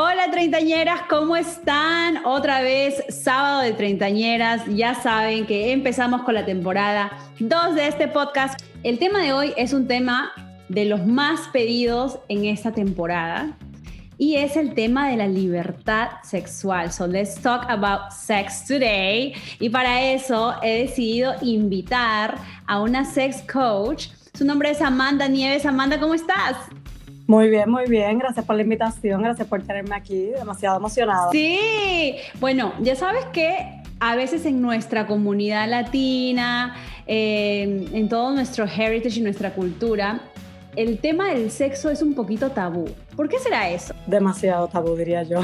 Hola treintañeras, ¿cómo están? Otra vez sábado de treintañeras. Ya saben que empezamos con la temporada 2 de este podcast. El tema de hoy es un tema de los más pedidos en esta temporada y es el tema de la libertad sexual. So let's talk about sex today. Y para eso he decidido invitar a una sex coach. Su nombre es Amanda Nieves. Amanda, ¿cómo estás? Muy bien, muy bien. Gracias por la invitación, gracias por tenerme aquí. Demasiado emocionada. Sí, bueno, ya sabes que a veces en nuestra comunidad latina, en todo nuestro heritage y nuestra cultura, el tema del sexo es un poquito tabú. ¿Por qué será eso? Demasiado tabú, diría yo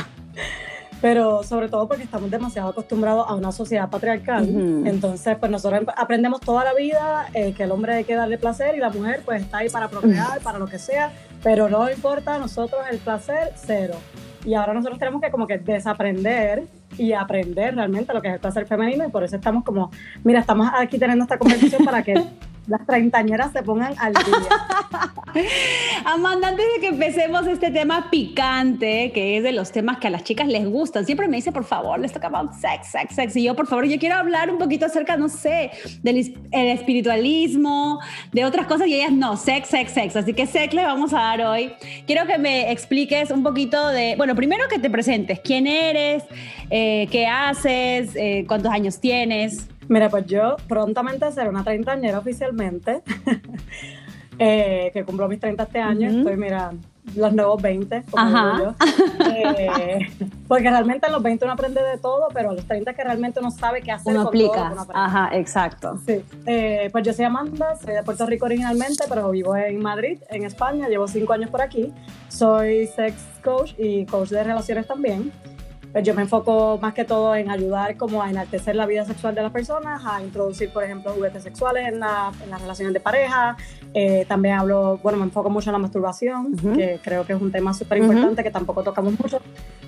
pero sobre todo porque estamos demasiado acostumbrados a una sociedad patriarcal. Entonces, pues nosotros aprendemos toda la vida eh, que el hombre hay que darle placer y la mujer pues está ahí para procrear, para lo que sea, pero no importa a nosotros el placer, cero. Y ahora nosotros tenemos que como que desaprender y aprender realmente lo que es el placer femenino y por eso estamos como, mira, estamos aquí teniendo esta conversación para que las treintañeras se pongan al día. Amanda, antes de que empecemos este tema picante, que es de los temas que a las chicas les gustan, siempre me dice, por favor, let's talk about sex, sex, sex. Y yo, por favor, yo quiero hablar un poquito acerca, no sé, del espiritualismo, de otras cosas, y ellas no, sex, sex, sex. Así que sex le vamos a dar hoy. Quiero que me expliques un poquito de, bueno, primero que te presentes, quién eres, eh, qué haces, eh, cuántos años tienes. Mira, pues yo prontamente seré una treintañera oficialmente, eh, que cumplo mis 30 este año, estoy, mira, los nuevos 20, como digo yo. Eh, porque realmente en los 20 uno aprende de todo, pero a los 30 que realmente uno sabe qué hacer uno aplica. Ajá, exacto. Sí. Eh, pues yo soy Amanda, soy de Puerto Rico originalmente, pero vivo en Madrid, en España, llevo 5 años por aquí. Soy sex coach y coach de relaciones también. Pues yo me enfoco más que todo en ayudar como a enaltecer la vida sexual de las personas, a introducir, por ejemplo, juguetes sexuales en, las relaciones de pareja. Eh, también hablo, bueno, me enfoco mucho en la masturbación, que creo que es un tema súper importante que tampoco tocamos mucho.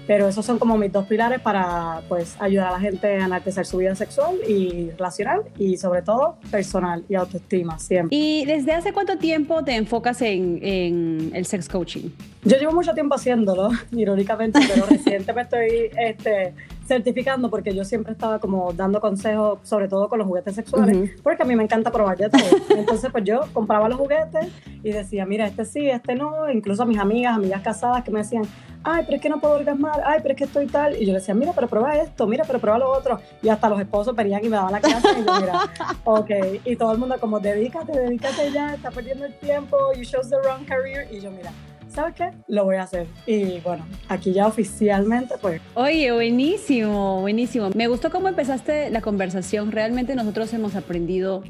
Pero esos son como mis dos pilares para pues ayudar a la gente a enaltecer su vida sexual y relacional y sobre todo personal y autoestima siempre. ¿Y desde hace cuánto tiempo te enfocas en, en el sex coaching? Yo llevo mucho tiempo haciéndolo, irónicamente, pero recientemente me estoy este, certificando porque yo siempre estaba como dando consejos, sobre todo con los juguetes sexuales, porque a mí me encanta probar de todo. Entonces, pues yo compraba los juguetes y decía, mira, este sí, este no. Incluso a mis amigas, amigas casadas que me decían, ay, pero es que no puedo orgasmar, ay, pero es que estoy tal. Y yo le decía, mira, pero prueba esto, mira, pero prueba lo otro. Y hasta los esposos venían y me daban la clase y yo, mira, ok. Y todo el mundo como, dedícate, dedícate ya, está perdiendo el tiempo, you chose the wrong career. Y yo, mira, ¿sabes qué? Lo voy a hacer. Y bueno, aquí ya oficialmente, pues. Oye, buenísimo, buenísimo. Me gustó cómo empezaste la conversación. Realmente nosotros hemos aprendido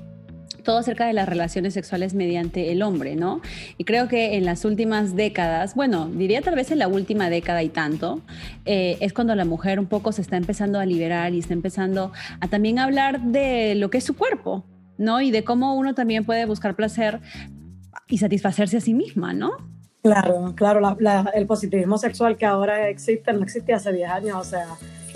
todo acerca de las relaciones sexuales mediante el hombre, ¿no? Y creo que en las últimas décadas, bueno, diría tal vez en la última década y tanto, eh, es cuando la mujer un poco se está empezando a liberar y está empezando a también hablar de lo que es su cuerpo, ¿no? Y de cómo uno también puede buscar placer y satisfacerse a sí misma, ¿no? Claro, claro, el positivismo sexual que ahora existe no existía hace 10 años, o sea,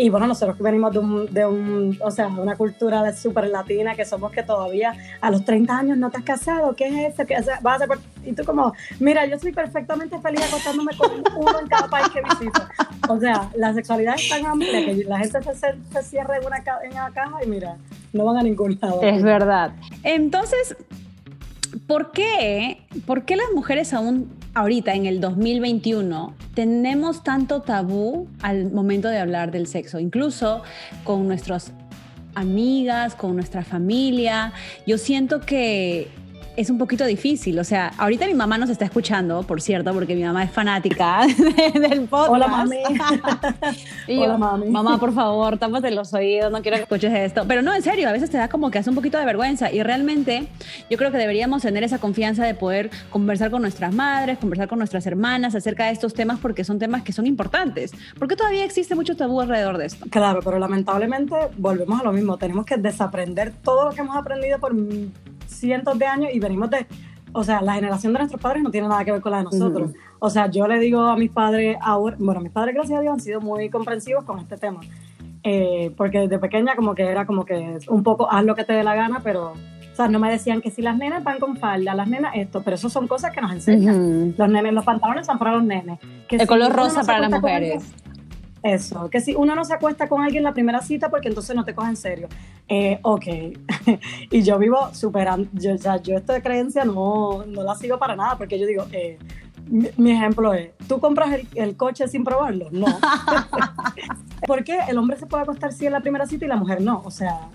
y bueno, nosotros que venimos de, un, de un, o sea, una cultura súper latina, que somos que todavía a los 30 años no te has casado, ¿qué es eso? ¿Qué vas a? Y tú como, mira, yo soy perfectamente feliz acostándome con uno en cada país que visito. O sea, la sexualidad es tan amplia que la gente se, se cierra en una, en una caja y mira, no van a ningún lado. Es verdad. Entonces, ¿por qué, ¿por qué las mujeres aún ahorita, en el 2021, tenemos tanto tabú al momento de hablar del sexo? Incluso con nuestras amigas, con nuestra familia. Yo siento que es un poquito difícil. O sea, ahorita mi mamá nos está escuchando, por cierto, porque mi mamá es fanática del podcast. Hola, mami. Hola, mami. Mamá, por favor, tápate los oídos, no quiero que escuches esto. Pero no, en serio, a veces te da como que hace un poquito de vergüenza. Y realmente yo creo que deberíamos tener esa confianza de poder conversar con nuestras madres, conversar con nuestras hermanas acerca de estos temas, porque son temas que son importantes. Porque todavía existe mucho tabú alrededor de esto. Claro, pero lamentablemente volvemos a lo mismo. Tenemos que desaprender todo lo que hemos aprendido por cientos de años y venimos de, o sea, la generación de nuestros padres no tiene nada que ver con la de nosotros. O sea, yo le digo a mis padres ahora, bueno, mis padres, gracias a Dios, han sido muy comprensivos con este tema. Eh, porque desde pequeña como que era como que un poco haz lo que te dé la gana, pero o sea, no me decían que si las nenas van con falda, las nenas esto, pero eso son cosas que nos enseñan. Los nenes, los pantalones son para los nenes. Que El color rosa para las mujeres. Eso, que si uno no se acuesta con alguien en la primera cita porque entonces no te coge en serio. Eh, ok, y yo vivo superando, yo, o yo esta creencia no, no la sigo para nada porque yo digo, eh, mi, ejemplo es, ¿tú compras el, el coche sin probarlo? No. ¿Por qué el hombre se puede acostar sí en la primera cita y la mujer no? O sea,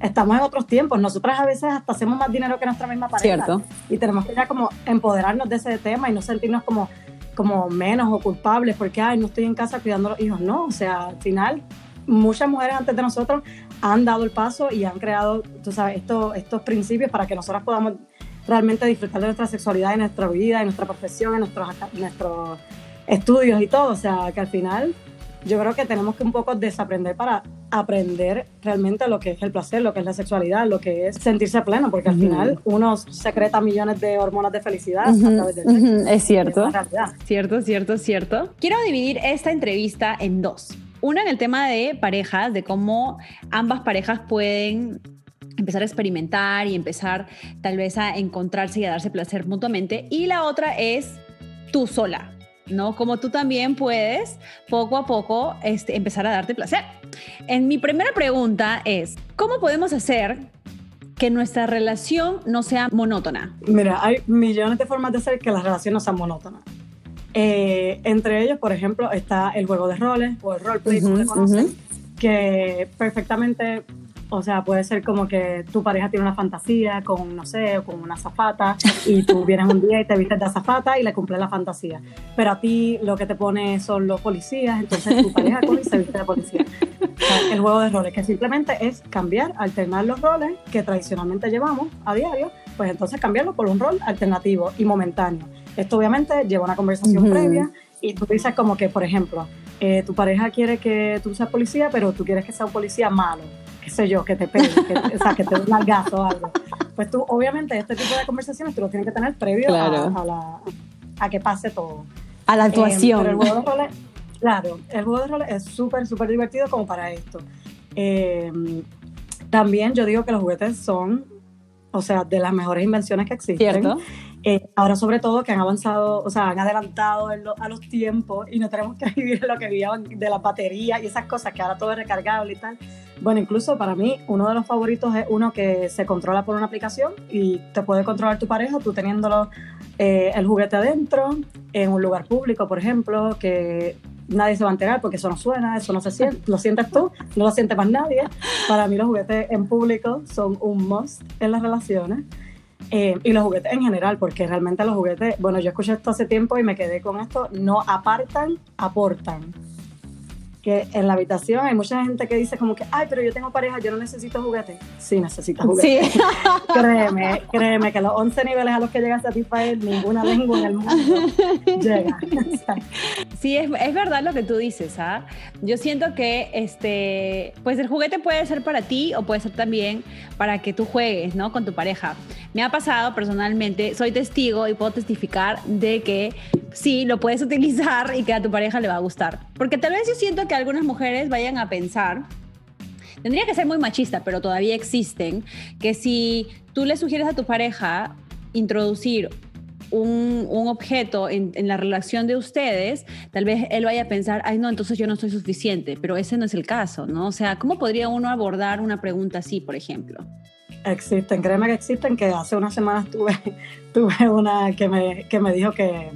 estamos en otros tiempos. Nosotras a veces hasta hacemos más dinero que nuestra misma pareja. Cierto. Y tenemos que ya como empoderarnos de ese tema y no sentirnos como como menos o culpables porque, ay, no estoy en casa cuidando a los hijos. No, o sea, al final, muchas mujeres antes de nosotros han dado el paso y han creado, tú sabes, estos, estos principios para que nosotras podamos realmente disfrutar de nuestra sexualidad, en nuestra vida, en nuestra profesión, en nuestros, nuestros estudios y todo. O sea, que al final yo creo que tenemos que un poco desaprender para aprender realmente lo que es el placer, lo que es la sexualidad, lo que es sentirse pleno, porque al final uno secreta millones de hormonas de felicidad a través del Es cierto. Es cierto, cierto, cierto. Quiero dividir esta entrevista en dos. Una en el tema de parejas, de cómo ambas parejas pueden empezar a experimentar y empezar tal vez a encontrarse y a darse placer mutuamente. Y la otra es tú sola, ¿no? Como tú también puedes poco a poco este, empezar a darte placer. En mi primera pregunta es, ¿cómo podemos hacer que nuestra relación no sea monótona? Mira, hay millones de formas de hacer que la relación no sea monótona. Eh, entre ellos, por ejemplo, está el juego de roles o el roleplay, conocen, que perfectamente o sea, puede ser como que tu pareja tiene una fantasía con, no sé, con una zafata y tú vienes un día y te vistes de azafata y le cumples la fantasía. Pero a ti lo que te pone son los policías, entonces tu pareja con y se viste de policía. el juego de roles, que simplemente es cambiar, alternar los roles que tradicionalmente llevamos a diario, pues entonces cambiarlo por un rol alternativo y momentáneo. Esto obviamente lleva una conversación previa y tú dices como que, por ejemplo, eh, tu pareja quiere que tú seas policía, pero tú quieres que sea un policía malo qué sé yo, que te pegue, que, o sea, que te dé un gato o algo. Pues tú, obviamente, este tipo de conversaciones tú lo tienes que tener previo a, la, a, que pase todo. A la actuación. pero el juego de roles, claro, el juego de roles es súper, súper divertido como para esto. Eh, también yo digo que los juguetes son, o sea, de las mejores invenciones que existen. Cierto. Eh, ahora sobre todo que han avanzado, o sea, han adelantado a los tiempos y no tenemos que vivir lo que vivían de las baterías y esas cosas que ahora todo es recargable y tal. Bueno, incluso para mí uno de los favoritos es uno que se controla por una aplicación y te puede controlar tu pareja, tú teniéndolo eh, el juguete adentro, en un lugar público, por ejemplo, que nadie se va a enterar porque eso no suena, eso no se siente, lo sientes tú, no lo siente más nadie. Para mí los juguetes en público son un must en las relaciones. Eh, y los juguetes en general, porque realmente los juguetes, bueno, yo escuché esto hace tiempo y me quedé con esto, no apartan, aportan que en la habitación hay mucha gente que dice como que, ay, pero yo tengo pareja, yo no necesito juguete. Sí, necesitas juguete. Sí. créeme, créeme que los 11 niveles a los que llega Satisfyer, ninguna lengua en el mundo llega. sí, es, es, verdad lo que tú dices, ¿ah? Yo siento que, este, pues el juguete puede ser para ti o puede ser también para que tú juegues, ¿no? Con tu pareja. Me ha pasado personalmente, soy testigo y puedo testificar de que sí, lo puedes utilizar y que a tu pareja le va a gustar. Porque tal vez yo siento que algunas mujeres vayan a pensar, tendría que ser muy machista, pero todavía existen, que si tú le sugieres a tu pareja introducir un, objeto en, en, la relación de ustedes, tal vez él vaya a pensar, ay no, entonces yo no soy suficiente, pero ese no es el caso, ¿no? O sea, ¿cómo podría uno abordar una pregunta así, por ejemplo? Existen, créeme que existen, que hace unas semanas tuve, tuve una que me, que me dijo que,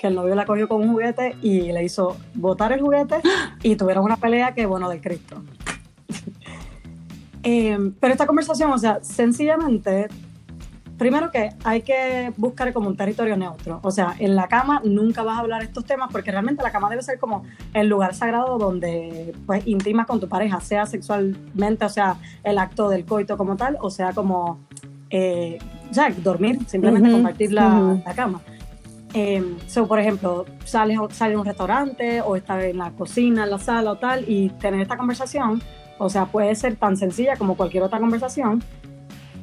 que el novio la cogió con un juguete y le hizo botar el juguete y tuvieron una pelea que, bueno, del Cristo. Eh, pero esta conversación, o sea, sencillamente primero que hay que buscar como un territorio neutro. O sea, en la cama nunca vas a hablar estos temas porque realmente la cama debe ser como el lugar sagrado donde pues intimas con tu pareja, sea sexualmente, o sea, el acto del coito como tal, o sea, como, eh, ya, dormir, simplemente compartir la, cama. Eh, por ejemplo, sales, sales a un restaurante o estás en la cocina, en la sala o tal, y tener esta conversación, o sea, puede ser tan sencilla como cualquier otra conversación,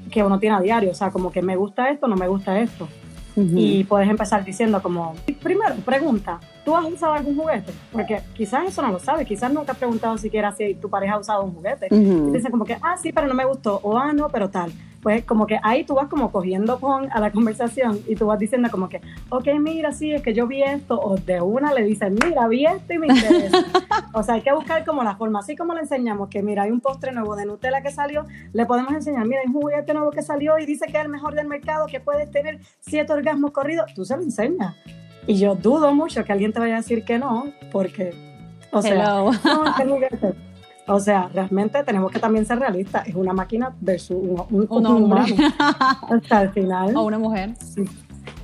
que uno tiene a diario, o sea, como que me gusta esto, no me gusta esto. Y puedes empezar diciendo como, primero, pregunta, ¿tú has usado algún juguete? Porque quizás eso no lo sabes, quizás nunca has preguntado siquiera si tu pareja ha usado un juguete. Y dicen como que, ah, sí, pero no me gustó, o ah, no, pero tal pues como que ahí tú vas como cogiendo con a la conversación y tú vas diciendo como que, ok, mira, sí, es que yo vi esto, o de una le dicen, mira, vi esto y me interesa. o sea, hay que buscar como la forma, así como le enseñamos que, mira, hay un postre nuevo de Nutella que salió, le podemos enseñar, mira, hay un juguete nuevo que salió y dice que es el mejor del mercado, que puedes tener siete orgasmos corridos, tú se lo enseñas. Y yo dudo mucho que alguien te vaya a decir que no, porque, o sea, no. O sea, realmente tenemos que también ser realistas. Es una máquina versus un, un, hombre. Hasta el final. O una mujer.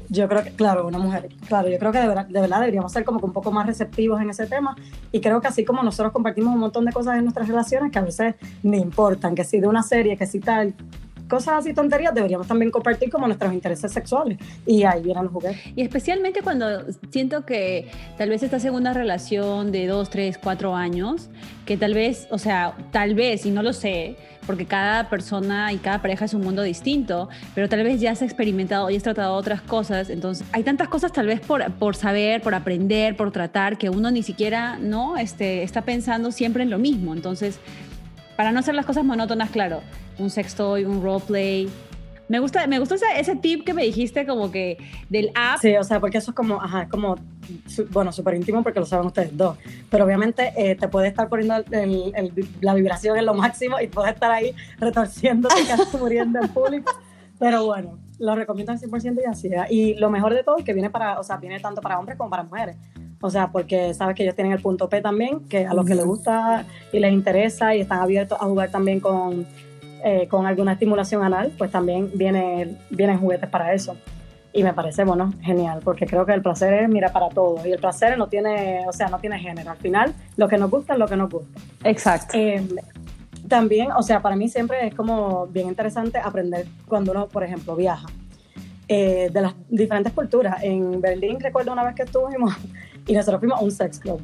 Yo creo que, claro, una mujer. Claro, yo creo que de verdad, de verdad, deberíamos ser como que un poco más receptivos en ese tema. Y creo que así como nosotros compartimos un montón de cosas en nuestras relaciones que a veces ni importan, que si de una serie, que si tal, cosas así tonterías deberíamos también compartir como nuestros intereses sexuales y ahí vienen los juguetes. Y especialmente cuando siento que tal vez esta segunda relación de dos, tres, cuatro años, que tal vez, o sea, tal vez, y no lo sé, porque cada persona y cada pareja es un mundo distinto, pero tal vez ya has experimentado y has tratado otras cosas, entonces hay tantas cosas tal vez por, por saber, por aprender, por tratar, que uno ni siquiera, ¿no? Este, está pensando siempre en lo mismo, entonces para no hacer las cosas monótonas, claro, un sextoy, un roleplay. Me gusta, me gustó ese, tip que me dijiste como que del app. Sí, o sea, porque eso es como, ajá, como, bueno, súper íntimo porque lo saben ustedes dos. Pero obviamente eh, te puede estar poniendo la vibración en lo máximo y puedes estar ahí retorciéndote, casi muriendo en público. Pero bueno, lo recomiendo al 100% y así. Y lo mejor de todo es que viene para, o sea, viene tanto para hombres como para mujeres. O sea, porque sabes que ellos tienen el punto P también, que a los que les gusta y les interesa y están abiertos a jugar también con, eh, con alguna estimulación anal, pues también viene, vienen juguetes para eso. Y me parece, bueno, genial, porque creo que el placer es, mira, para todos. Y el placer no tiene, o sea, no tiene género. Al final, lo que nos gusta es lo que nos gusta. Exacto. Eh, también, o sea, para mí siempre es como bien interesante aprender cuando uno, por ejemplo, viaja. Eh, de las diferentes culturas. En Berlín recuerdo una vez que estuvimos y nosotros fuimos a un sex club.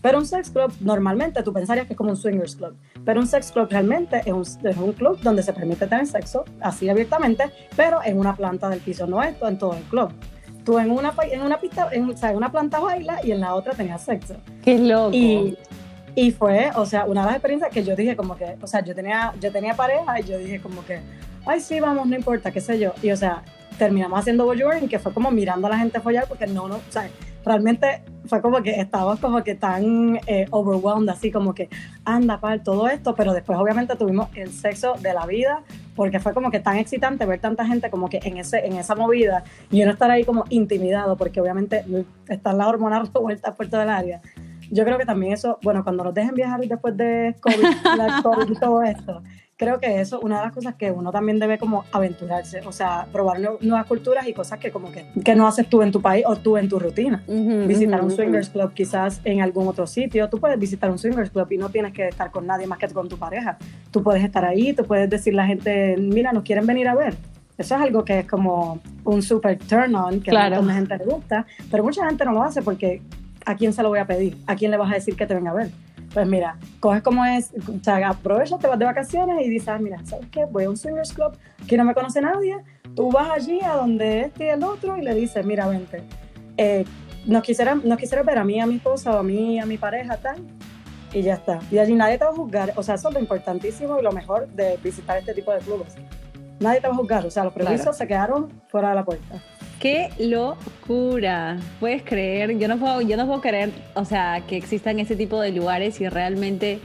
Pero un sex club normalmente tú pensarías que es como un swingers club, pero un sex club realmente es un, es un, club donde se permite tener sexo así abiertamente, pero en una planta del piso, no esto en todo el club. Tú en una, en una pista, en, o sea, en una planta baila y en la otra tenías sexo. Qué loco. Y, y fue, o sea, una de las experiencias que yo dije como que, o sea, yo tenía, yo tenía pareja y yo dije como que, ay, sí, vamos, no importa, qué sé yo. Y, o sea, terminamos haciendo voyeuring, que fue como mirando a la gente follar, porque no, no, o sea, realmente fue como que estábamos como que tan eh, overwhelmed, así como que anda para todo esto, pero después obviamente tuvimos el sexo de la vida, porque fue como que tan excitante ver tanta gente como que en, ese, en esa movida y uno estar ahí como intimidado, porque obviamente están las hormonas revueltas por todo el área. Yo creo que también eso, bueno, cuando nos dejen viajar después de COVID, COVID y todo esto, creo que eso es una de las cosas que uno también debe como aventurarse, o sea, probar nuevas culturas y cosas que como que, que no haces tú en tu país o tú en tu rutina. visitar un swingers club quizás en algún otro sitio, tú puedes visitar un swingers club y no tienes que estar con nadie más que con tu pareja. Tú puedes estar ahí, tú puedes decirle a la gente, mira, nos quieren venir a ver. Eso es algo que es como un super turn on, que a mucha gente le gusta, pero mucha gente no lo hace porque ¿a quién se lo voy a pedir? ¿A quién le vas a decir que te venga a ver? Pues mira, coges como es, o sea, aprovechas, te vas de vacaciones y dices, ah, mira, ¿sabes qué? Voy a un swingers club, que no me conoce nadie, tú vas allí a donde este y el otro y le dices, mira, vente, eh, nos, quisiera, nos quisiera ver a mí, a mi esposa o a mí, a mi pareja, tal, y ya está. Y allí nadie te va a juzgar, o sea, eso es lo importantísimo y lo mejor de visitar este tipo de clubes. Nadie te va a juzgar, o sea, los prejuicios se quedaron fuera de la puerta. ¡Qué locura! Puedes creer, yo no puedo, yo no puedo creer, o sea, que existan ese tipo de lugares y realmente,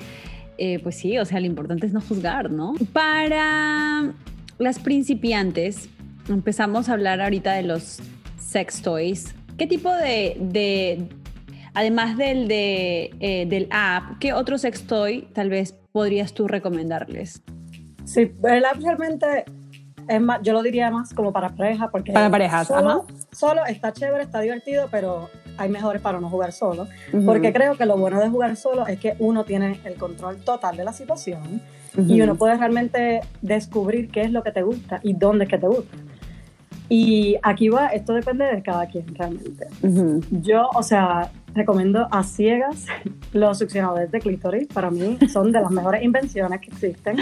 eh, pues sí, o sea, lo importante es no juzgar, ¿no? Para las principiantes, empezamos a hablar ahorita de los sex toys. ¿Qué tipo de, además del, de, eh, del app, qué otro sex toy tal vez podrías tú recomendarles? Sí, el app realmente es más, yo lo diría más como para pareja, porque para parejas, solo, solo está chévere, está divertido, pero hay mejores para no jugar solo, porque creo que lo bueno de jugar solo es que uno tiene el control total de la situación y uno puede realmente descubrir qué es lo que te gusta y dónde es que te gusta. Y aquí va, esto depende de cada quien realmente. Yo, o sea, recomiendo a ciegas los succionadores de clítoris. Para mí son de las mejores invenciones que existen.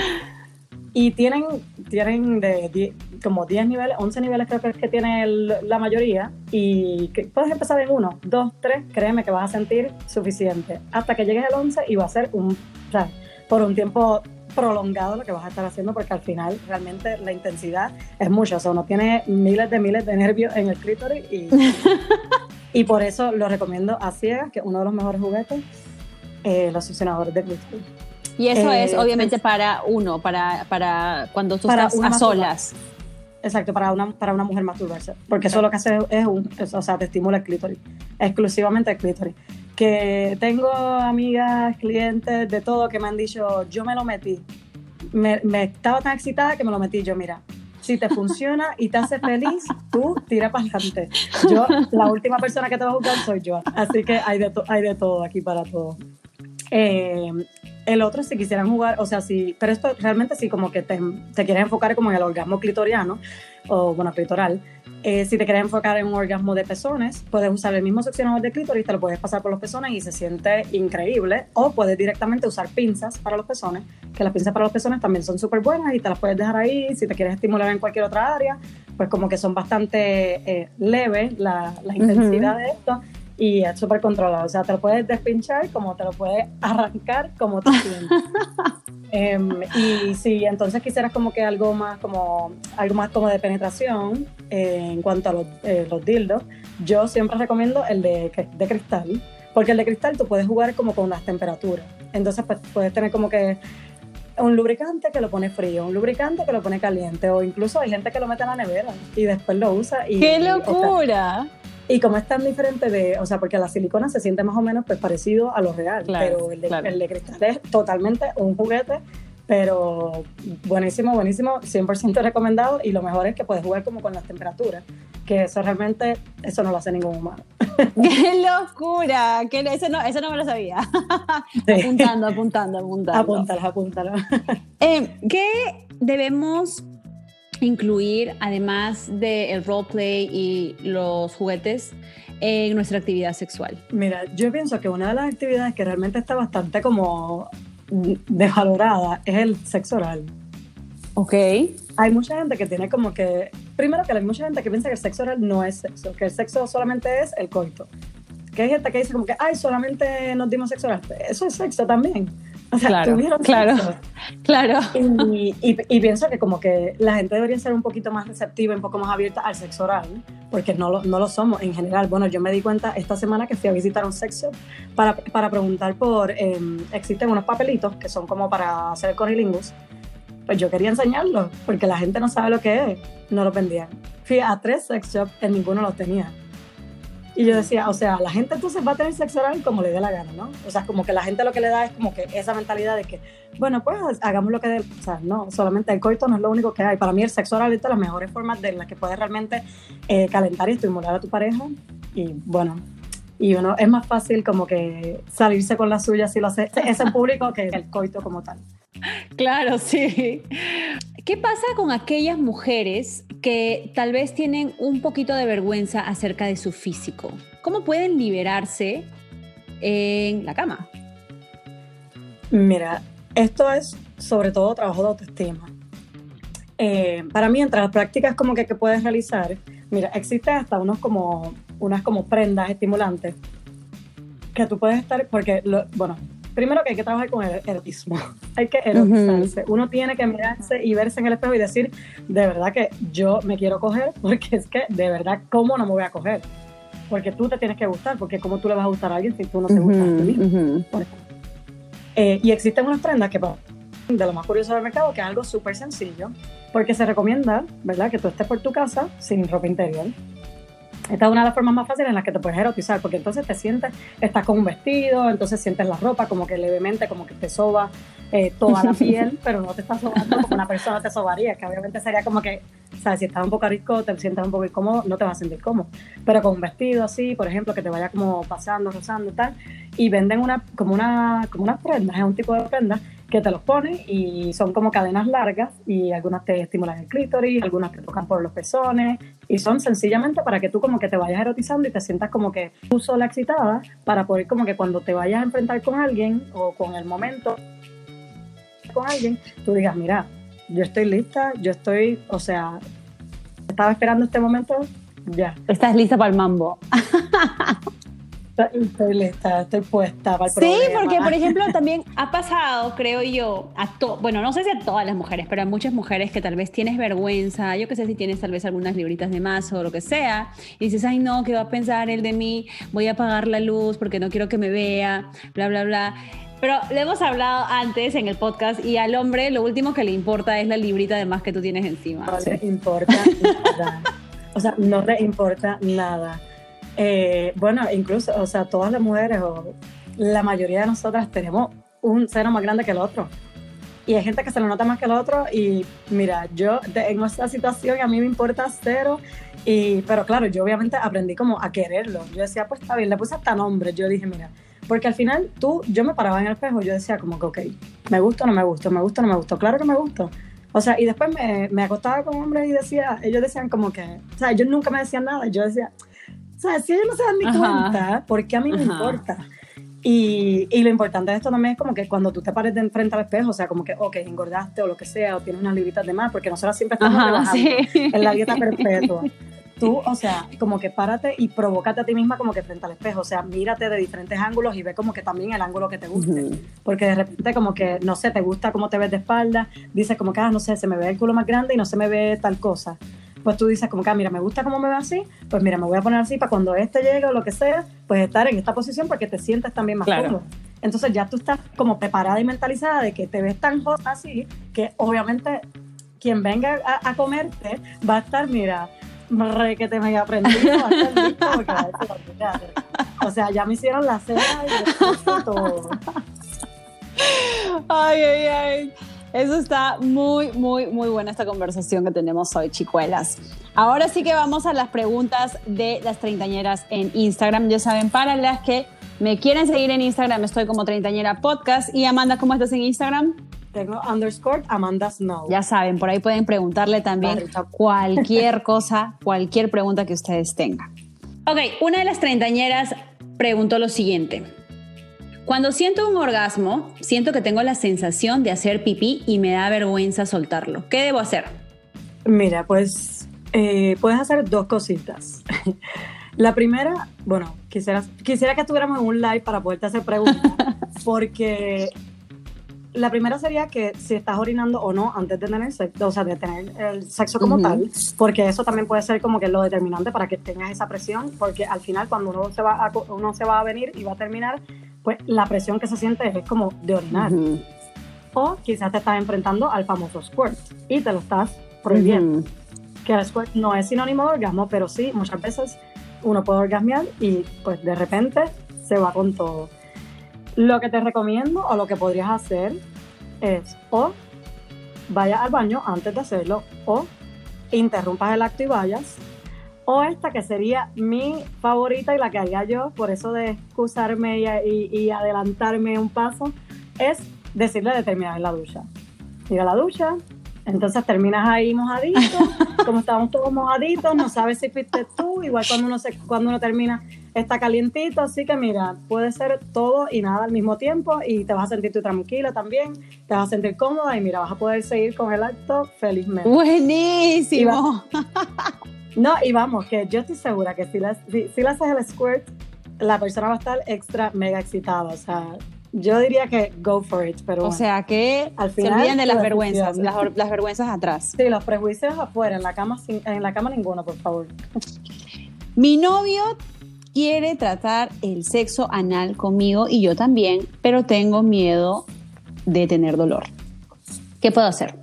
Y tienen, tienen de como 10 niveles, 11 niveles creo que es que tiene la mayoría. Y que puedes empezar en uno, dos, tres, créeme que vas a sentir suficiente. Hasta que llegues al 11 y va a ser un, o sea, por un tiempo prolongado lo que vas a estar haciendo porque al final realmente la intensidad es mucho. O sea, uno tiene miles de miles de nervios en el clítoris y, y por eso lo recomiendo a ciegas, que es uno de los mejores juguetes, eh, los succionadores de clítoris. Y eso es eh, obviamente para uno, para, para cuando tú estás a solas. Exacto, para una, para una mujer masturbarse. Porque eso lo que hace es, un, o sea, te estimula el clítoris, exclusivamente el clítoris. Que tengo amigas, clientes, de todo que me han dicho, yo me lo metí. Me, me estaba tan excitada que me lo metí yo, mira, si te funciona y te hace feliz, tú tira para adelante. Yo, la última persona que te va a juzgar soy yo. Así que hay de, hay de todo aquí para todo. Eh, el otro, si quisieran jugar, o sea, sí, pero esto realmente sí como que te, te quieres enfocar como en el orgasmo clitoriano, o bueno, clitoral. Eh, si te quieres enfocar en un orgasmo de pezones, puedes usar el mismo seccionador de clítoris, te lo puedes pasar por los pezones y se siente increíble. O puedes directamente usar pinzas para los pezones, que las pinzas para los pezones también son súper buenas y te las puedes dejar ahí. Si te quieres estimular en cualquier otra área, pues como que son bastante eh, leves la, la intensidad de esto y es súper controlado. O sea, te lo puedes despinchar como te lo puedes arrancar como sientes. Em, y si entonces quisieras como que algo más como algo más como de penetración eh, en cuanto a los, eh, los, dildos, yo siempre recomiendo el de, de cristal, porque el de cristal tú puedes jugar como con las temperaturas. Entonces pues, puedes tener como que un lubricante que lo pone frío, un lubricante que lo pone caliente, o incluso hay gente que lo mete en la nevera y después lo usa. Y, ¡Qué locura! Y como es tan diferente de, o sea, porque la silicona se siente más o menos pues parecido a lo real, pero el de, el de cristal es totalmente un juguete pero buenísimo, buenísimo, 100% recomendado y lo mejor es que puedes jugar como con las temperaturas, que eso realmente, eso no lo hace ningún humano. ¡Qué locura! Que eso, no, eso no me lo sabía. Apuntando, apuntando, apuntando. Apúntalo, apúntalo. Eh, ¿Qué debemos incluir, además del roleplay y los juguetes, en nuestra actividad sexual? Mira, yo pienso que una de las actividades que realmente está bastante como desvalorada es el sexo oral. Ok. Hay mucha gente que tiene como que, primero que hay mucha gente que piensa que el sexo oral no es sexo, que el sexo solamente es el coito. Que hay gente que dice como que, ay, solamente nos dimos sexo oral. Eso es sexo también. O sea, claro, claro, claro. Y, y, pienso que como que la gente debería ser un poquito más receptiva, un poco más abierta al sexo oral, porque no lo, no lo somos en general. Bueno, yo me di cuenta esta semana que fui a visitar un sex shop para, para preguntar por, em, existen unos papelitos que son como para hacer el corrilingus. Pues yo quería enseñarlos, porque la gente no sabe lo que es, no lo vendían. Fui a tres sex shops, en ninguno los tenía. Y yo decía, o sea, la gente entonces va a tener sexo oral como le dé la gana, ¿no? O sea, como que la gente lo que le da es como que esa mentalidad de que, bueno, pues hagamos lo que dé. O sea, no, solamente el coito no es lo único que hay. Para mí el sexo oral es de las mejores formas de las que puedes realmente eh, calentar y estimular a tu pareja. Y bueno, y uno es más fácil como que salirse con la suya si lo hace es en público que el coito como tal. Claro, sí. ¿Qué pasa con aquellas mujeres que tal vez tienen un poquito de vergüenza acerca de su físico? ¿Cómo pueden liberarse en la cama? Mira, esto es sobre todo trabajo de autoestima. Eh, para mí, entre las prácticas como que, que puedes realizar, mira, existen hasta unos como, unas como prendas estimulantes que tú puedes estar, porque, lo, bueno, primero que hay que trabajar con el erotismo, hay que erotizarse. Uno tiene que mirarse y verse en el espejo y decir, de verdad que yo me quiero coger, porque es que de verdad, ¿cómo no me voy a coger? Porque tú te tienes que gustar, porque ¿cómo tú le vas a gustar a alguien si tú no te gustas a ti mismo? Eh, y existen unas prendas que, de lo más curioso del mercado, que es algo súper sencillo, porque se recomienda, ¿verdad?, que tú estés por tu casa sin ropa interior. Esta es una de las formas más fáciles en las que te puedes erotizar, porque entonces te sientes, estás con un vestido, entonces sientes la ropa como que levemente, como que te soba eh, toda la piel, pero no te está sobando como una persona te sobaría, que obviamente sería como que, sabes, si estás un poco rico, te sientes un poco incómodo, no te vas a sentir cómodo. Pero con un vestido así, por ejemplo, que te vaya como pasando, rozando y tal, y venden una, como una, como unas prendas, es un tipo de prendas que te los pones y son como cadenas largas y algunas te estimulan el clítoris, algunas te tocan por los pezones y son sencillamente para que tú como que te vayas erotizando y te sientas como que tú sola excitada para poder como que cuando te vayas a enfrentar con alguien o con el momento con alguien, tú digas, mira, yo estoy lista, yo estoy, o sea, estaba esperando este momento, ya. Estás lista para el mambo. Estoy lista, estoy puesta para el Sí, porque por ejemplo también ha pasado, creo yo, a to bueno, no sé si a todas las mujeres, pero a muchas mujeres que tal vez tienes vergüenza, yo que sé si tienes tal vez algunas libritas de más o lo que sea, y dices, ay no, ¿qué va a pensar él de mí? Voy a apagar la luz porque no quiero que me vea, bla, bla, bla. Pero le hemos hablado antes en el podcast y al hombre lo último que le importa es la librita de más que tú tienes encima. No le importa nada. O sea, no le importa nada. Eh, bueno, incluso, o sea, todas las mujeres o la mayoría de nosotras tenemos un seno más grande que el otro. Y hay gente que se lo nota más que el otro y mira, yo en esta situación a mí me importa cero, y, pero claro, yo obviamente aprendí como a quererlo. Yo decía, pues está bien, le puse hasta nombre. Yo dije, mira, porque al final tú, yo me paraba en el espejo yo decía como que, ok, me gusta o no me gusta, me gusta o no me gusta, claro que me gusta. O sea, y después me, me acostaba con hombres y decía, ellos decían como que, o sea, ellos nunca me decían nada, yo decía, o sea, si ellos no se dan ni cuenta, ¿por qué a mí me importa? Y, y, lo importante de esto también es como que cuando tú te pares de frente al espejo, o sea, como que, ok, engordaste o lo que sea, o tienes unas libritas de más, porque nosotros siempre estamos Ajá, en la dieta perpetua. Tú, o sea, como que párate y provócate a ti misma como que frente al espejo, o sea, mírate de diferentes ángulos y ve como que también el ángulo que te guste. Porque de repente como que, no sé, te gusta cómo te ves de espalda, dices como que, ah, no sé, se me ve el culo más grande y no se me ve tal cosa pues tú dices como que, ah, mira, me gusta cómo me ve así, pues mira, me voy a poner así para cuando este llegue o lo que sea, pues estar en esta posición porque te sientes también más cómodo. Entonces ya tú estás como preparada y mentalizada de que te ves tan hot así que obviamente quien venga a, comerte va a estar, mira, re que te me haya aprendido, va a estar listo porque va a O sea, ya me hicieron la cena y todo. Ay, ay, ay. Eso está muy, muy, muy buena esta conversación que tenemos hoy, chicuelas. Ahora sí que vamos a las preguntas de las treintañeras en Instagram. Ya saben, para las que me quieren seguir en Instagram, estoy como treintañera podcast. Y Amanda, ¿cómo estás en Instagram? Tengo underscore Amanda Snow. Ya saben, por ahí pueden preguntarle también cualquier cosa, cualquier pregunta que ustedes tengan. Ok, una de las treintañeras preguntó lo siguiente. Cuando siento un orgasmo, siento que tengo la sensación de hacer pipí y me da vergüenza soltarlo. ¿Qué debo hacer? Mira, pues eh, puedes hacer dos cositas. La primera, bueno, quisiera, quisiera que estuviéramos en un live para poderte hacer preguntas, porque la primera sería que si estás orinando o no antes de tener sexo, o sea, de tener el sexo como tal, porque eso también puede ser como que lo determinante para que tengas esa presión, porque al final cuando uno se va a, uno se va a venir y va a terminar, pues la presión que se siente es como de orinar. O quizás te estás enfrentando al famoso squirt y te lo estás prohibiendo. Que el squirt no es sinónimo de orgasmo, pero sí, muchas veces uno puede orgasmear y pues de repente se va con todo. Lo que te recomiendo o lo que podrías hacer es o vayas al baño antes de hacerlo o interrumpas el acto y vayas. O esta que sería mi favorita y la que haría yo, por eso de excusarme y, adelantarme un paso, es decirle de terminar en la ducha. Ir a la ducha, entonces terminas ahí mojadito, como estábamos todos mojaditos, no sabes si fuiste tú, igual cuando uno, se, cuando uno termina está calientito, así que mira, puede ser todo y nada al mismo tiempo y te vas a sentir tú tranquila también, te vas a sentir cómoda y mira, vas a poder seguir con el acto felizmente. Buenísimo. no, y vamos, que yo estoy segura que si le, si, haces el squirt, la persona va a estar extra mega excitada, o sea, yo diría que go for it, pero. O sea que al final, se olviden de las vergüenzas, las, las, vergüenzas atrás. Sí, los prejuicios afuera, en la cama, en la cama ninguno, por favor. Mi novio quiere tratar el sexo anal conmigo y yo también, pero tengo miedo de tener dolor. ¿Qué puedo hacer?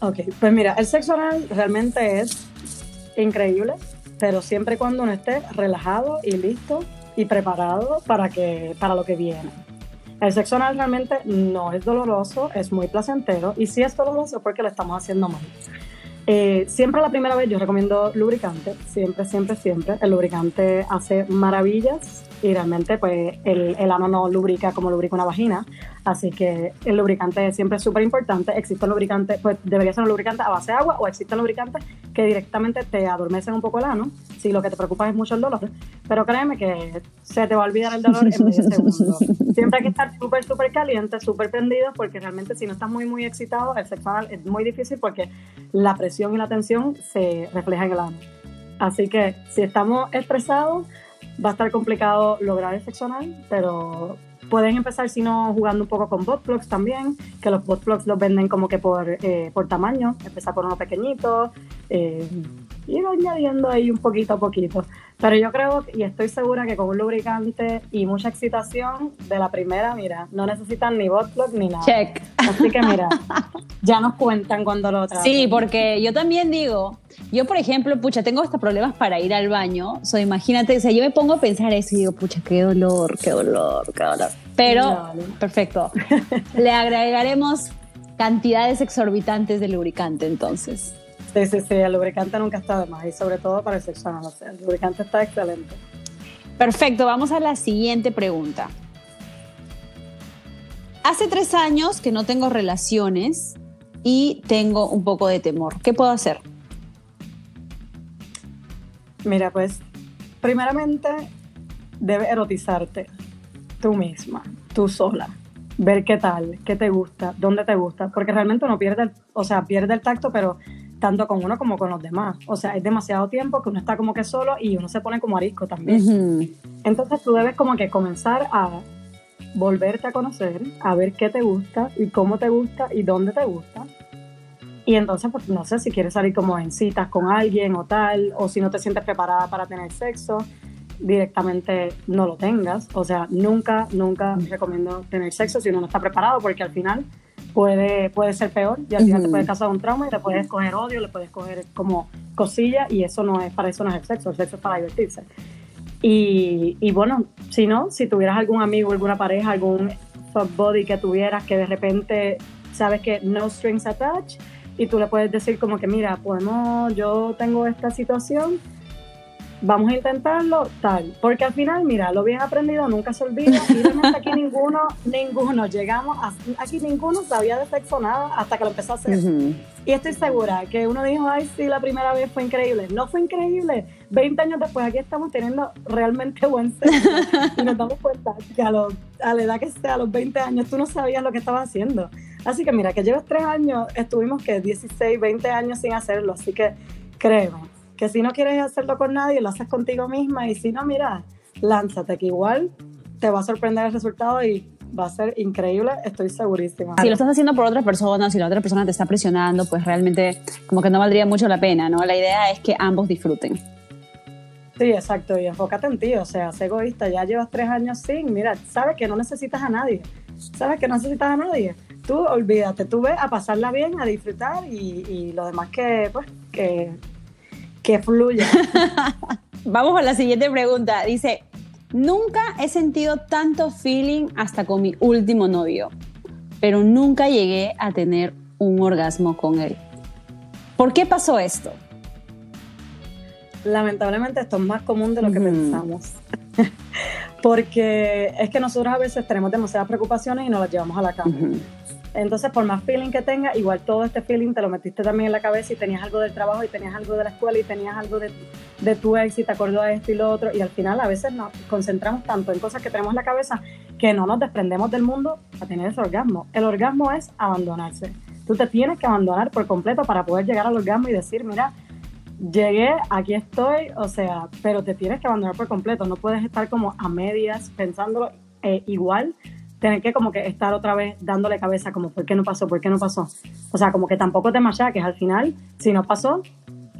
Ok, pues mira, el sexo anal realmente es increíble. pero siempre y cuando uno esté relajado y listo y preparado para, que, para lo que viene. El sexo anal realmente no es doloroso, es muy placentero y si es doloroso porque lo estamos haciendo mal. Eh, siempre la primera vez yo recomiendo lubricante, siempre, siempre, siempre. El lubricante hace maravillas y realmente pues el, el ano no lubrica como lubrica una vagina, así que el lubricante siempre es súper importante. Existe un lubricante, pues debería ser un lubricante a base de agua o existen lubricantes que directamente te adormecen un poco el ano, si lo que te preocupa es mucho el dolor, pero créeme que se te va a olvidar el dolor en medio segundo. Siempre hay que estar súper, súper caliente, súper prendido, porque realmente si no estás muy, muy excitado, el sexo es muy difícil porque la presión y la tensión se refleja en el ano. Así que si estamos estresados, va a estar complicado lograr el sexo pero pueden empezar, si no, jugando un poco con bot plugs también, que los bot plugs los venden como que por, eh, por tamaño, empezar por uno pequeñito, eh, ir añadiendo ahí un poquito a poquito. Pero yo creo y estoy segura que con un lubricante y mucha excitación de la primera, mira, no necesitan ni bot plug ni nada. Check. Así que mira, ya nos cuentan cuando lo traen. Sí, porque yo también digo, yo por ejemplo, pucha, tengo estos problemas para ir al baño. O sea, imagínate, o sea, yo me pongo a pensar eso y digo, pucha, qué dolor, qué dolor, qué dolor. Pero, Dale. perfecto. Le agregaremos cantidades exorbitantes de lubricante entonces. Sí, sí, sí, el lubricante nunca está de más y sobre todo para el sexo anal. O sea, el lubricante está excelente. Perfecto, vamos a la siguiente pregunta. Hace tres años que no tengo relaciones y tengo un poco de temor. ¿Qué puedo hacer? Mira, pues, primeramente debes erotizarte tú misma, tú sola, ver qué tal, qué te gusta, dónde te gusta, porque realmente uno pierde, el, o sea, pierde el tacto, pero tanto con uno como con los demás. O sea, es demasiado tiempo que uno está como que solo y uno se pone como arisco también. Ujú. Entonces tú debes como que comenzar a volverte a conocer, a ver qué te gusta y cómo te gusta y dónde te gusta. Y entonces, pues no sé si quieres salir como en citas con alguien o tal, o si no te sientes preparada para tener sexo, directamente no lo tengas. O sea, nunca, nunca recomiendo tener sexo si uno no está preparado, porque al final puede, puede ser peor y al final te puede causar un trauma y te puedes coger odio, le puedes coger como cosilla y eso no es, para eso no es el sexo, el sexo es para divertirse. Y, y bueno, si no, si tuvieras algún amigo, alguna pareja, algún buddy que tuvieras que de repente sabes que no strings attached y tú le puedes decir como que mira, podemos, yo tengo esta situación, vamos a intentarlo, tal. Porque al final, mira, lo bien aprendido nunca se olvida y realmente aquí ninguno, ninguno, llegamos, a, aquí ninguno sabía de sexo nada hasta que lo empezó a hacer. Ujú. Y estoy segura que uno dijo, ay, sí, la primera vez fue increíble. No fue increíble. 20 años después aquí estamos teniendo realmente buen sexo. y nos damos cuenta que a, los- a la edad que sea, a los 20 años, tú no sabías lo que estabas haciendo. Así que mira, que llevas 3 años, estuvimos que 16, 20 años sin hacerlo. Así que créeme, que si no quieres hacerlo con nadie, lo haces contigo misma. Y si no, mira, lánzate, que igual te va a sorprender el resultado y va a ser increíble, estoy segurísima. Si lo estás haciendo por otra persona, si la otra persona te está presionando, pues realmente como que no valdría mucho la pena, ¿no? La idea es que ambos disfruten. Sí, exacto, y enfócate en ti, o sea, sé egoísta, ya llevas tres años sin, mira, sabes que no necesitas a nadie, sabes que no necesitas a nadie, tú olvídate, tú ves a pasarla bien, a disfrutar y, y lo demás que, pues, que, que fluya. Vamos a la siguiente pregunta. Dice, nunca he sentido tanto feeling hasta con mi último novio, pero nunca llegué a tener un orgasmo con él. ¿Por qué pasó esto? Lamentablemente esto es más común de lo que pensamos. Porque es que nosotros a veces tenemos demasiadas preocupaciones y nos las llevamos a la cama. Entonces, por más feeling que tengas, igual todo este feeling te lo metiste también en la cabeza y tenías algo del trabajo y tenías algo de la escuela y tenías algo de, tu ex y acordó de esto y lo otro. Y al final a veces nos concentramos tanto en cosas que tenemos en la cabeza que no nos desprendemos del mundo a tener ese orgasmo. El orgasmo es abandonarse. Tú te tienes que abandonar por completo para poder llegar al orgasmo y decir, mira, llegué, aquí estoy, o sea, pero te tienes que abandonar por completo. No puedes estar como a medias pensándolo eh, igual tener que como que estar otra vez dándole cabeza como ¿por qué no pasó? ¿por qué no pasó? O sea, como que tampoco te machaques al final, si no pasó,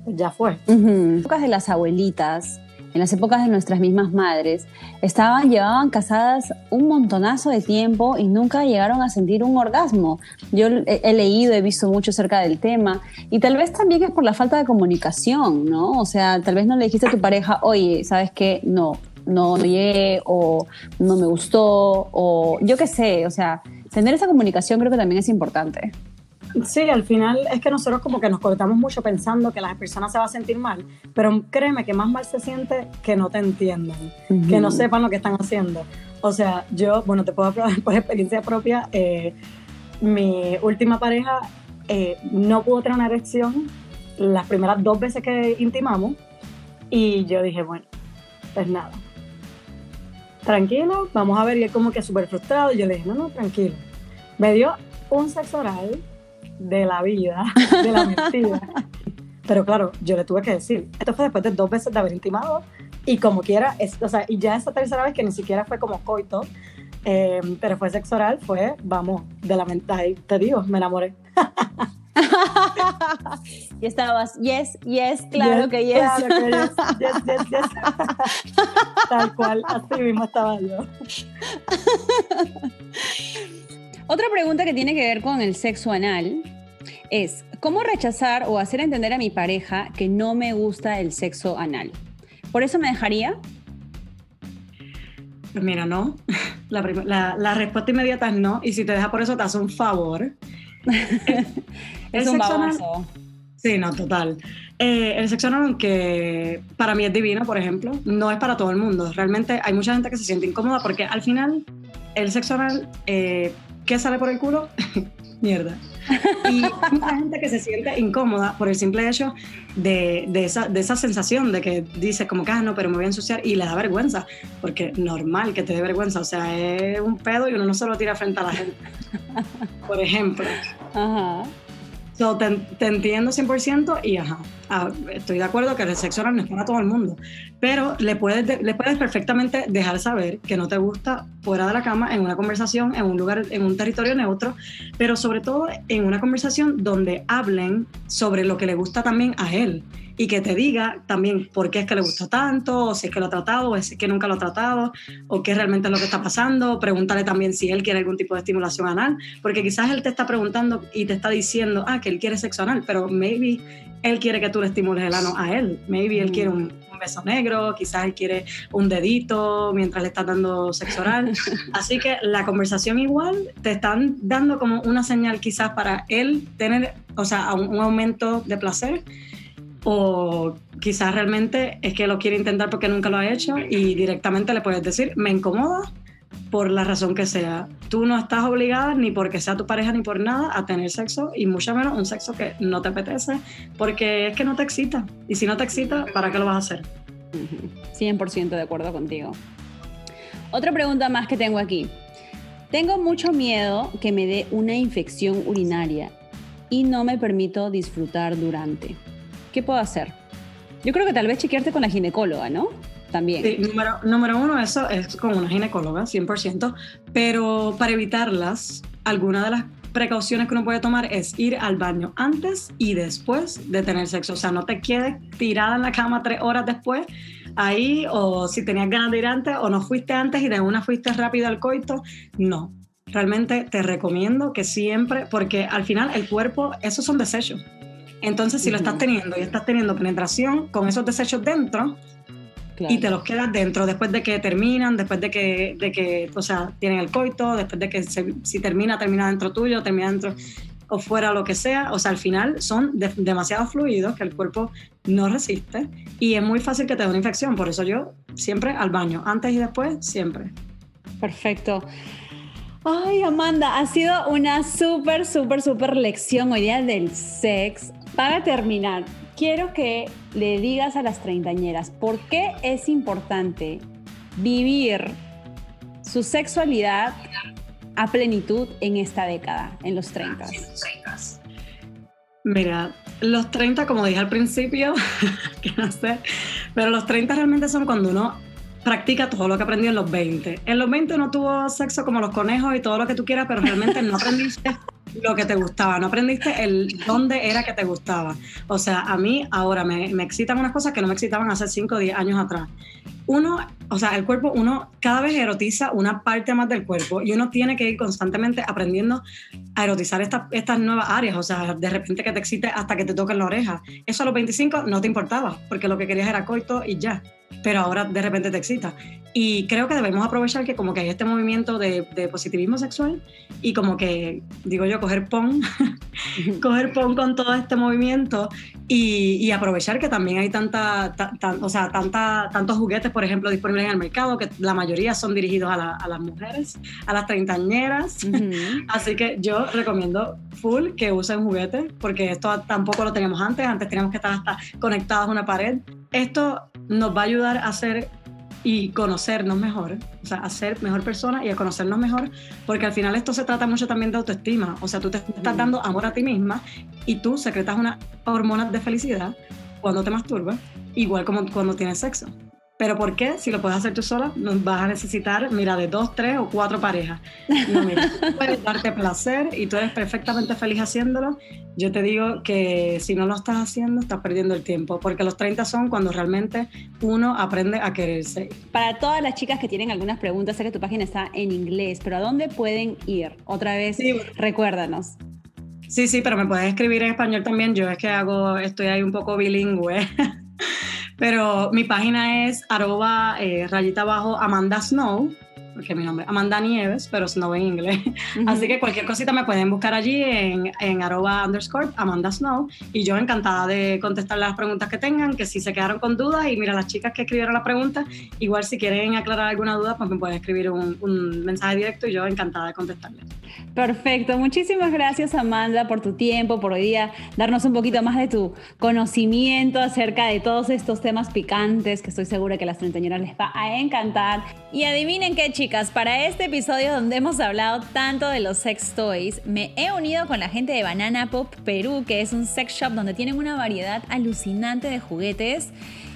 pues ya fue. Ujú. Épocas de las abuelitas en las épocas de nuestras mismas madres, estaban, llevaban casadas un montonazo de tiempo y nunca llegaron a sentir un orgasmo. Yo he leído, he visto mucho acerca del tema y tal vez también es por la falta de comunicación, ¿no? O sea, tal vez no le dijiste a tu pareja, oye, ¿sabes qué? No, no, no llegué o no me gustó o yo qué sé, o sea, tener esa comunicación creo que también es importante. Sí, al final es que nosotros como que nos cortamos mucho pensando que la persona se va a sentir mal, pero créeme que más mal se siente que no te entiendan, que no sepan lo que están haciendo. O sea, yo, bueno, te puedo hablar por experiencia propia, eh, mi última pareja eh, no pudo tener una erección las primeras dos veces que intimamos y yo dije, bueno, pues nada, tranquilo, vamos a ver, y él como que súper frustrado, y yo le dije, no, no, tranquilo. Me dio un sexo oral de la vida, de la mentira. Pero claro, yo le tuve que decir, esto fue después de dos veces de haber intimado, y como quiera, es, o sea, y ya esa tercera vez que ni siquiera fue como coito, eh, pero fue sexo oral, fue, vamos, de la mentira, te digo, me enamoré. y estabas, yes, yes, claro que yes. Claro que yes, yes, yes, yes. Tal cual, así mismo estaba yo. Otra pregunta que tiene que ver con el sexo anal es, ¿cómo rechazar o hacer entender a mi pareja que no me gusta el sexo anal? ¿Por eso me dejaría? Pues mira, no. La, la, la, respuesta inmediata es no. Y si te deja por eso, te hace un favor. es un baboso. Sí, no, total. Eh, el sexo anal, que para mí es divino, por ejemplo, no es para todo el mundo. Realmente hay mucha gente que se siente incómoda porque al final el sexo anal, eh, ¿qué sale por el culo? Mierda. Y mucha gente que se siente incómoda por el simple hecho de, de, esa, de esa sensación de que dice como que, ah, no, pero me voy a ensuciar y le da vergüenza, porque normal que te dé vergüenza, o sea, es un pedo y uno no se lo tira frente a la gente, por ejemplo. Ajá te, entiendo 100% y ajá, ah, estoy de acuerdo que el sexo oral no es para todo el mundo, pero le puedes, le puedes perfectamente dejar saber que no te gusta fuera de la cama, en una conversación, en un lugar, en un territorio neutro, pero sobre todo en una conversación donde hablen sobre lo que le gusta también a él y que te diga también por qué es que le gusta tanto, o si es que lo ha tratado, o si es que nunca lo ha tratado, o qué realmente es lo que está pasando. Pregúntale también si él quiere algún tipo de estimulación anal, porque quizás él te está preguntando y te está diciendo, ah, que él quiere sexo anal, pero maybe él quiere que tú le estimules el ano a él. Maybe él quiere un, beso negro, quizás él quiere un dedito mientras le estás dando sexo oral. Así que la conversación igual te están dando como una señal quizás para él tener, o sea, un aumento de placer o quizás realmente es que lo quiere intentar porque nunca lo ha hecho y directamente le puedes decir, me incomoda por la razón que sea. Tú no estás obligada ni porque sea tu pareja ni por nada a tener sexo y mucho menos un sexo que no te apetece porque es que no te excita. Y si no te excita, ¿para qué lo vas a hacer? 100% de acuerdo contigo. Otra pregunta más que tengo aquí. Tengo mucho miedo que me dé una infección urinaria y no me permito disfrutar durante. ¿Qué puedo hacer? Yo creo que tal vez chequearte con la ginecóloga, ¿no? También. Sí, número, número uno, eso es con una ginecóloga, 100%, pero para evitarlas, alguna de las precauciones que uno puede tomar es ir al baño antes y después de tener sexo. O sea, no te quedes tirada en la cama tres horas después, ahí, o si tenías ganas de ir antes, o no fuiste antes y de una fuiste rápido al coito. No. Realmente te recomiendo que siempre, porque al final el cuerpo, esos son desechos. Entonces, si lo estás teniendo y estás teniendo penetración con esos desechos dentro, y te los quedas dentro después de que terminan, después de que, de que o sea, tienen el coito, después de que si termina, termina dentro tuyo, termina dentro o fuera lo que sea, o sea, al final son demasiado fluidos que el cuerpo no resiste y es muy fácil que te dé una infección, por eso yo siempre al baño, antes y después, siempre. Perfecto. Ay, Amanda, ha sido una súper, súper, súper lección hoy día del sex. Para terminar, quiero que le digas a las treintañeras por qué es importante vivir su sexualidad a plenitud en esta década, en los 30. Mira, los 30, como dije al principio, que no sé, pero los 30 realmente son cuando uno practica todo lo que aprendió en los 20. En los 20 no tuvo sexo como los conejos y todo lo que tú quieras, pero realmente no aprendiste lo que te gustaba, no aprendiste el dónde era que te gustaba. O sea, a mí ahora me, me excitan unas cosas que no me excitaban hace 5 o 10 años atrás. Uno, o sea, el cuerpo, uno cada vez erotiza una parte más del cuerpo y uno tiene que ir constantemente aprendiendo a erotizar estas nuevas áreas. O sea, de repente que te excite hasta que te toquen la oreja. Eso a los 25 no te importaba, porque lo que querías era coito y ya pero ahora de repente te excita. Y creo que debemos aprovechar que como que hay este movimiento de, positivismo sexual y como que, digo yo, coger pon, coger pon con todo este movimiento y, aprovechar que también hay tanta, o sea, tanta, tantos juguetes, por ejemplo, disponibles en el mercado, que la mayoría son dirigidos a, las mujeres, a las treintañeras. Así que yo recomiendo full que usen juguetes, porque esto tampoco lo teníamos antes, antes teníamos que estar hasta conectados a una pared. Esto nos va a ayudar a hacer y conocernos mejor, o sea, a ser mejor persona y a conocernos mejor, porque al final esto se trata mucho también de autoestima, o sea, tú te estás dando amor a ti misma y tú secretas una hormona de felicidad cuando te masturbas, igual como cuando tienes sexo. Pero ¿por qué? Si lo puedes hacer tú sola, vas a necesitar, mira, de dos, tres o cuatro parejas. No, mira, puedes darte placer y tú eres perfectamente feliz haciéndolo. Yo te digo que si no lo estás haciendo, estás perdiendo el tiempo, porque los 30 son cuando realmente uno aprende a quererse. Para todas las chicas que tienen algunas preguntas, sé que tu página está en inglés, pero ¿a dónde pueden ir? Otra vez, recuérdanos. Sí, sí, pero me puedes escribir en español también. Yo es que hago, estoy ahí un poco bilingüe. Pero mi página es arroba eh, rayita abajo Amanda Snow porque mi nombre es Amanda Nieves, pero Snow en inglés. Así que cualquier cosita me pueden buscar allí en, en arroba underscore Amanda Snow y yo encantada de contestar las preguntas que tengan, que si se quedaron con dudas y mira, las chicas que escribieron las preguntas, igual si quieren aclarar alguna duda, pues me pueden escribir un, un mensaje directo y yo encantada de contestarles. Perfecto, muchísimas gracias Amanda por tu tiempo, por hoy día darnos un poquito más de tu conocimiento acerca de todos estos temas picantes que estoy segura que a las treintañeras les va a encantar. Y adivinen qué chicas, para este episodio donde hemos hablado tanto de los sex toys, me he unido con la gente de Banana Pop Perú, que es un sex shop donde tienen una variedad alucinante de juguetes.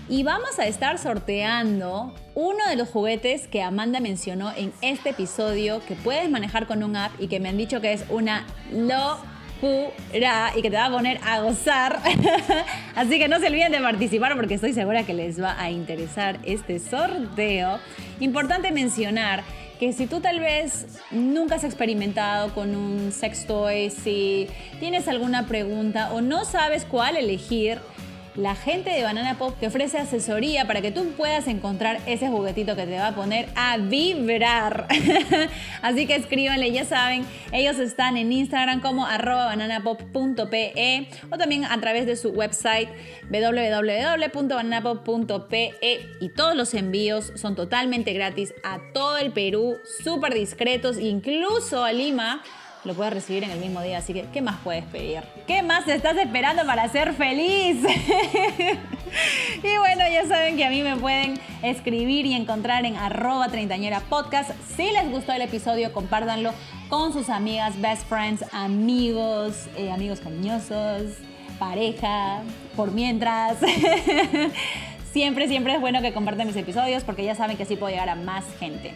Y vamos a estar sorteando uno de los juguetes que Amanda mencionó en este episodio, que puedes manejar con un app y que me han dicho que es una lo y que te va a poner a gozar. Así que no se olviden de participar porque estoy segura que les va a interesar este sorteo. Importante mencionar que si tú tal vez nunca has experimentado con un sex toy, si tienes alguna pregunta o no sabes cuál elegir, la gente de Banana Pop te ofrece asesoría para que tú puedas encontrar ese juguetito que te va a poner a vibrar. Así que escríbanle, ya saben, ellos están en Instagram como bananapop.pe o también a través de su website www.bananapop.pe y todos los envíos son totalmente gratis a todo el Perú, súper discretos, incluso a Lima lo puedes recibir en el mismo día. Así que, ¿qué más puedes pedir? ¿Qué más estás esperando para ser feliz? y bueno, ya saben que a mí me pueden escribir y encontrar en arroba treintañera podcast. Si les gustó el episodio, compártanlo con sus amigas, best friends, amigos, eh, amigos cariñosos, pareja, por mientras. siempre, siempre es bueno que compartan mis episodios porque ya saben que así puedo llegar a más gente.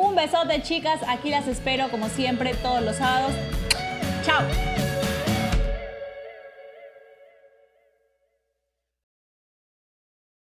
Un besote, chicas. Aquí las espero como siempre todos los sábados. Chao.